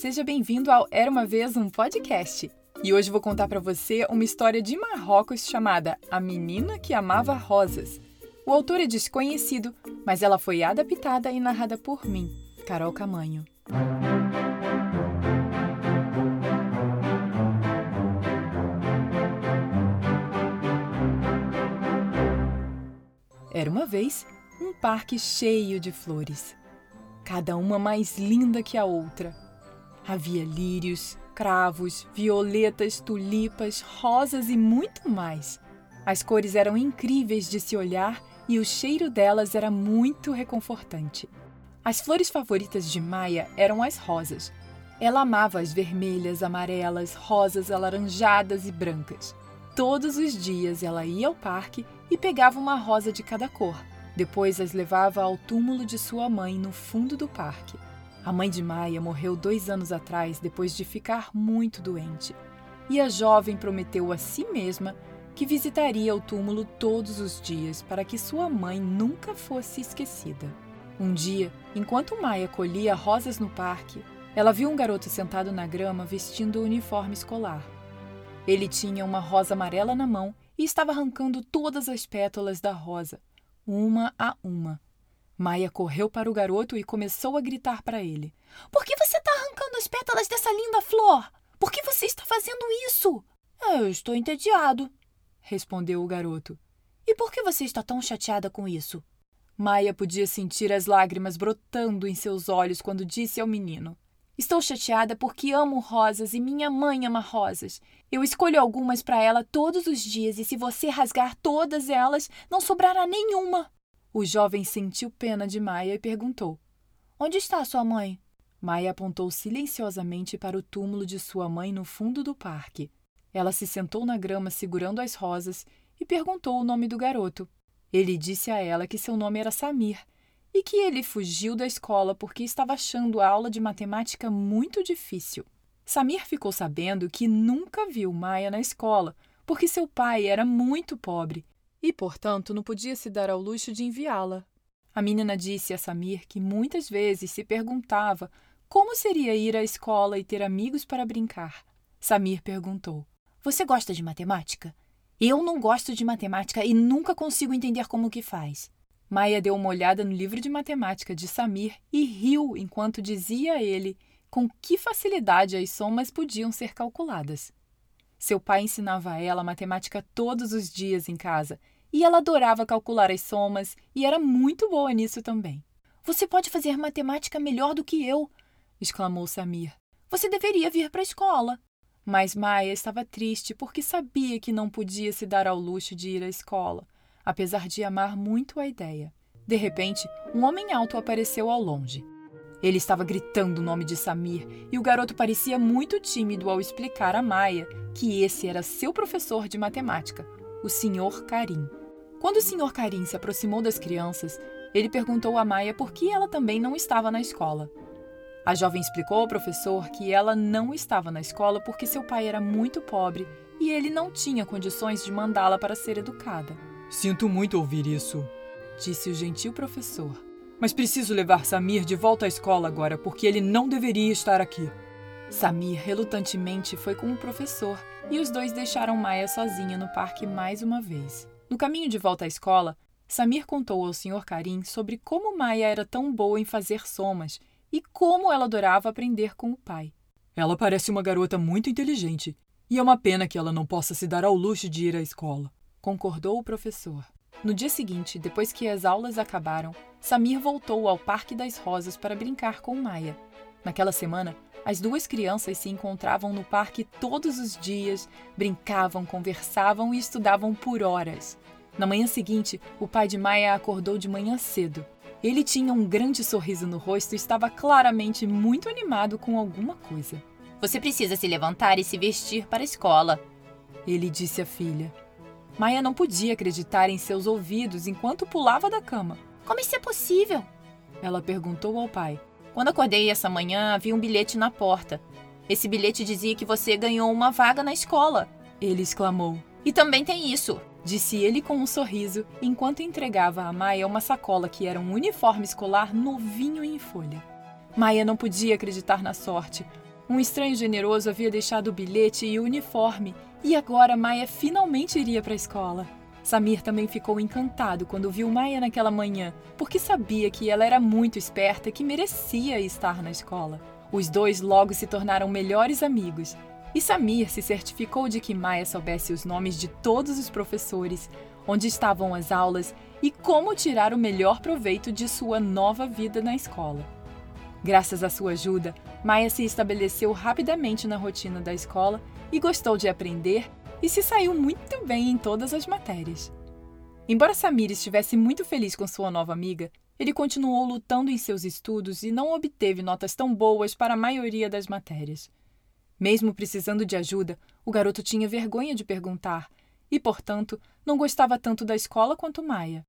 seja bem-vindo ao Era uma vez um podcast. E hoje vou contar para você uma história de Marrocos chamada A Menina que Amava Rosas. O autor é desconhecido, mas ela foi adaptada e narrada por mim, Carol Camanho. Era uma vez um parque cheio de flores, cada uma mais linda que a outra. Havia lírios, cravos, violetas, tulipas, rosas e muito mais. As cores eram incríveis de se olhar e o cheiro delas era muito reconfortante. As flores favoritas de Maia eram as rosas. Ela amava as vermelhas, amarelas, rosas alaranjadas e brancas. Todos os dias ela ia ao parque e pegava uma rosa de cada cor. Depois as levava ao túmulo de sua mãe no fundo do parque. A mãe de Maia morreu dois anos atrás depois de ficar muito doente. E a jovem prometeu a si mesma que visitaria o túmulo todos os dias para que sua mãe nunca fosse esquecida. Um dia, enquanto Maia colhia rosas no parque, ela viu um garoto sentado na grama vestindo o uniforme escolar. Ele tinha uma rosa amarela na mão e estava arrancando todas as pétalas da rosa, uma a uma. Maia correu para o garoto e começou a gritar para ele: Por que você está arrancando as pétalas dessa linda flor? Por que você está fazendo isso? Eu estou entediado, respondeu o garoto. E por que você está tão chateada com isso? Maia podia sentir as lágrimas brotando em seus olhos quando disse ao menino: Estou chateada porque amo rosas e minha mãe ama rosas. Eu escolho algumas para ela todos os dias e se você rasgar todas elas, não sobrará nenhuma. O jovem sentiu pena de Maia e perguntou: Onde está sua mãe? Maia apontou silenciosamente para o túmulo de sua mãe no fundo do parque. Ela se sentou na grama segurando as rosas e perguntou o nome do garoto. Ele disse a ela que seu nome era Samir e que ele fugiu da escola porque estava achando a aula de matemática muito difícil. Samir ficou sabendo que nunca viu Maia na escola porque seu pai era muito pobre e, portanto, não podia se dar ao luxo de enviá-la. A menina disse a Samir que muitas vezes se perguntava como seria ir à escola e ter amigos para brincar. Samir perguntou: Você gosta de matemática? Eu não gosto de matemática e nunca consigo entender como que faz. Maia deu uma olhada no livro de matemática de Samir e riu enquanto dizia a ele com que facilidade as somas podiam ser calculadas. Seu pai ensinava a ela matemática todos os dias em casa e ela adorava calcular as somas e era muito boa nisso também. Você pode fazer matemática melhor do que eu, exclamou Samir. Você deveria vir para a escola. Mas Maia estava triste porque sabia que não podia se dar ao luxo de ir à escola, apesar de amar muito a ideia. De repente, um homem alto apareceu ao longe. Ele estava gritando o nome de Samir e o garoto parecia muito tímido ao explicar a Maia que esse era seu professor de matemática, o Sr. Karim. Quando o Sr. Karim se aproximou das crianças, ele perguntou a Maia por que ela também não estava na escola. A jovem explicou ao professor que ela não estava na escola porque seu pai era muito pobre e ele não tinha condições de mandá-la para ser educada. Sinto muito ouvir isso, disse o gentil professor. Mas preciso levar Samir de volta à escola agora, porque ele não deveria estar aqui. Samir relutantemente foi com o professor e os dois deixaram Maia sozinha no parque mais uma vez. No caminho de volta à escola, Samir contou ao Sr. Karim sobre como Maia era tão boa em fazer somas e como ela adorava aprender com o pai. Ela parece uma garota muito inteligente e é uma pena que ela não possa se dar ao luxo de ir à escola, concordou o professor. No dia seguinte, depois que as aulas acabaram, Samir voltou ao Parque das Rosas para brincar com Maia. Naquela semana, as duas crianças se encontravam no parque todos os dias, brincavam, conversavam e estudavam por horas. Na manhã seguinte, o pai de Maia acordou de manhã cedo. Ele tinha um grande sorriso no rosto e estava claramente muito animado com alguma coisa. Você precisa se levantar e se vestir para a escola, ele disse à filha. Maia não podia acreditar em seus ouvidos enquanto pulava da cama. Como isso é possível? Ela perguntou ao pai. Quando acordei essa manhã, vi um bilhete na porta. Esse bilhete dizia que você ganhou uma vaga na escola. Ele exclamou. E também tem isso, disse ele com um sorriso, enquanto entregava a Maia uma sacola que era um uniforme escolar novinho em folha. Maia não podia acreditar na sorte. Um estranho generoso havia deixado o bilhete e o uniforme, e agora Maia finalmente iria para a escola. Samir também ficou encantado quando viu Maia naquela manhã, porque sabia que ela era muito esperta e que merecia estar na escola. Os dois logo se tornaram melhores amigos, e Samir se certificou de que Maia soubesse os nomes de todos os professores, onde estavam as aulas e como tirar o melhor proveito de sua nova vida na escola. Graças à sua ajuda, Maia se estabeleceu rapidamente na rotina da escola e gostou de aprender e se saiu muito bem em todas as matérias. Embora Samir estivesse muito feliz com sua nova amiga, ele continuou lutando em seus estudos e não obteve notas tão boas para a maioria das matérias. Mesmo precisando de ajuda, o garoto tinha vergonha de perguntar e, portanto, não gostava tanto da escola quanto Maia.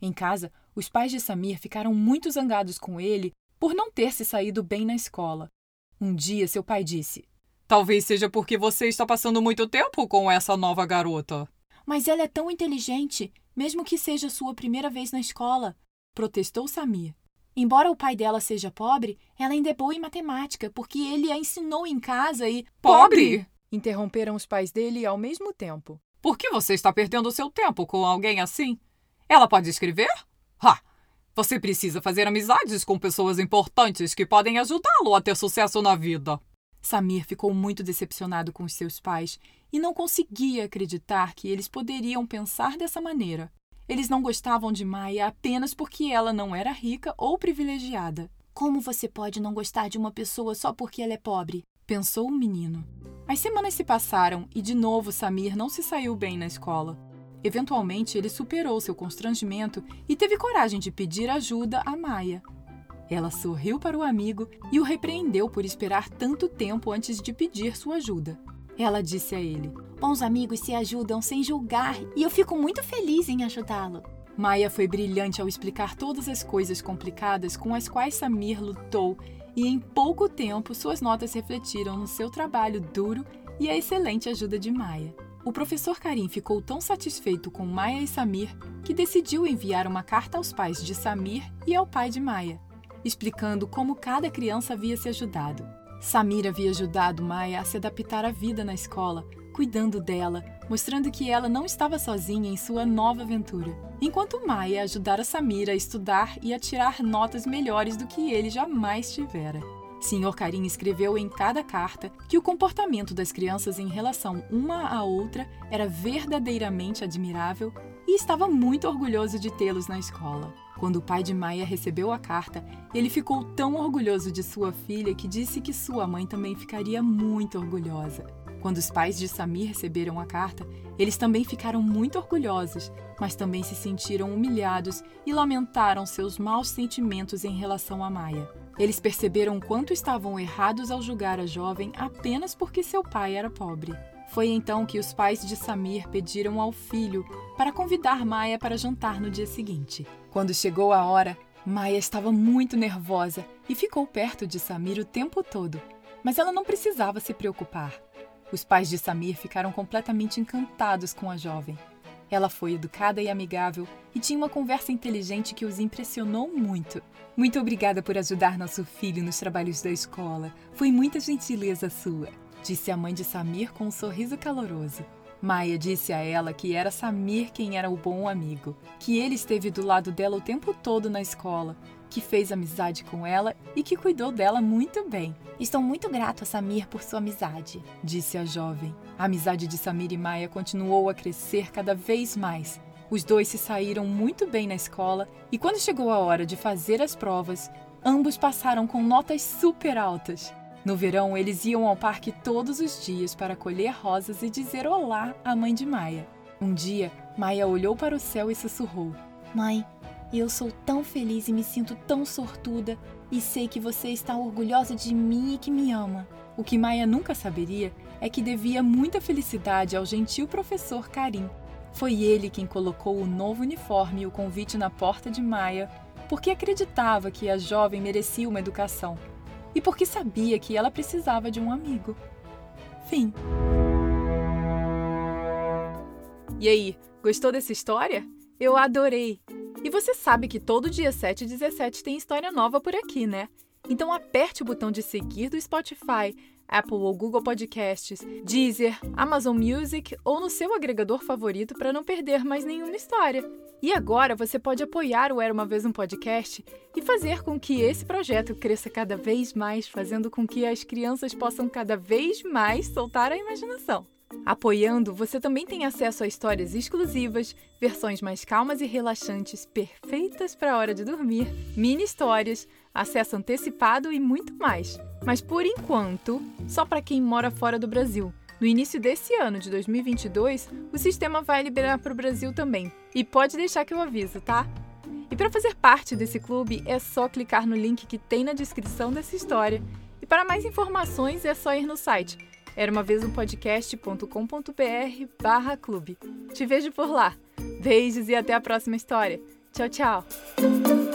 Em casa, os pais de Samir ficaram muito zangados com ele por não ter se saído bem na escola. Um dia seu pai disse: Talvez seja porque você está passando muito tempo com essa nova garota. Mas ela é tão inteligente, mesmo que seja sua primeira vez na escola, protestou Samir. Embora o pai dela seja pobre, ela ainda é boa em matemática, porque ele a ensinou em casa e. Pobre? Interromperam os pais dele ao mesmo tempo. Por que você está perdendo seu tempo com alguém assim? Ela pode escrever? Você precisa fazer amizades com pessoas importantes que podem ajudá-lo a ter sucesso na vida. Samir ficou muito decepcionado com os seus pais e não conseguia acreditar que eles poderiam pensar dessa maneira. Eles não gostavam de Maia apenas porque ela não era rica ou privilegiada. Como você pode não gostar de uma pessoa só porque ela é pobre? pensou o menino. As semanas se passaram e de novo Samir não se saiu bem na escola. Eventualmente, ele superou seu constrangimento e teve coragem de pedir ajuda a Maia. Ela sorriu para o amigo e o repreendeu por esperar tanto tempo antes de pedir sua ajuda. Ela disse a ele: Bons amigos se ajudam sem julgar e eu fico muito feliz em ajudá-lo. Maia foi brilhante ao explicar todas as coisas complicadas com as quais Samir lutou e em pouco tempo suas notas refletiram no seu trabalho duro e a excelente ajuda de Maia. O professor Karim ficou tão satisfeito com Maia e Samir que decidiu enviar uma carta aos pais de Samir e ao pai de Maia, explicando como cada criança havia se ajudado. Samir havia ajudado Maia a se adaptar à vida na escola, cuidando dela, mostrando que ela não estava sozinha em sua nova aventura. Enquanto Maia ajudara Samir a estudar e a tirar notas melhores do que ele jamais tivera. Sr. Karim escreveu em cada carta que o comportamento das crianças em relação uma à outra era verdadeiramente admirável e estava muito orgulhoso de tê-los na escola. Quando o pai de Maia recebeu a carta, ele ficou tão orgulhoso de sua filha que disse que sua mãe também ficaria muito orgulhosa. Quando os pais de Samir receberam a carta, eles também ficaram muito orgulhosos, mas também se sentiram humilhados e lamentaram seus maus sentimentos em relação a Maia. Eles perceberam quanto estavam errados ao julgar a jovem apenas porque seu pai era pobre. Foi então que os pais de Samir pediram ao filho para convidar Maia para jantar no dia seguinte. Quando chegou a hora, Maia estava muito nervosa e ficou perto de Samir o tempo todo. Mas ela não precisava se preocupar. Os pais de Samir ficaram completamente encantados com a jovem. Ela foi educada e amigável e tinha uma conversa inteligente que os impressionou muito. Muito obrigada por ajudar nosso filho nos trabalhos da escola. Foi muita gentileza sua, disse a mãe de Samir com um sorriso caloroso. Maia disse a ela que era Samir quem era o bom amigo, que ele esteve do lado dela o tempo todo na escola, que fez amizade com ela e que cuidou dela muito bem. Estou muito grato a Samir por sua amizade, disse a jovem. A amizade de Samir e Maia continuou a crescer cada vez mais. Os dois se saíram muito bem na escola e, quando chegou a hora de fazer as provas, ambos passaram com notas super altas. No verão, eles iam ao parque todos os dias para colher rosas e dizer olá à mãe de Maia. Um dia, Maia olhou para o céu e sussurrou: Mãe, eu sou tão feliz e me sinto tão sortuda, e sei que você está orgulhosa de mim e que me ama. O que Maia nunca saberia é que devia muita felicidade ao gentil professor Karim. Foi ele quem colocou o novo uniforme e o convite na porta de Maia, porque acreditava que a jovem merecia uma educação e porque sabia que ela precisava de um amigo. Fim. E aí, gostou dessa história? Eu adorei! E você sabe que todo dia 7 e 17 tem história nova por aqui, né? Então aperte o botão de seguir do Spotify, Apple ou Google Podcasts, Deezer, Amazon Music ou no seu agregador favorito para não perder mais nenhuma história. E agora você pode apoiar o Era uma Vez um Podcast e fazer com que esse projeto cresça cada vez mais, fazendo com que as crianças possam cada vez mais soltar a imaginação. Apoiando, você também tem acesso a histórias exclusivas, versões mais calmas e relaxantes, perfeitas para a hora de dormir, mini histórias, acesso antecipado e muito mais. Mas por enquanto, só para quem mora fora do Brasil. No início desse ano de 2022, o sistema vai liberar para o Brasil também. E pode deixar que eu aviso, tá? E para fazer parte desse clube é só clicar no link que tem na descrição dessa história. E para mais informações é só ir no site era uma vez um podcast.com.br barra clube. Te vejo por lá. Beijos e até a próxima história. Tchau, tchau!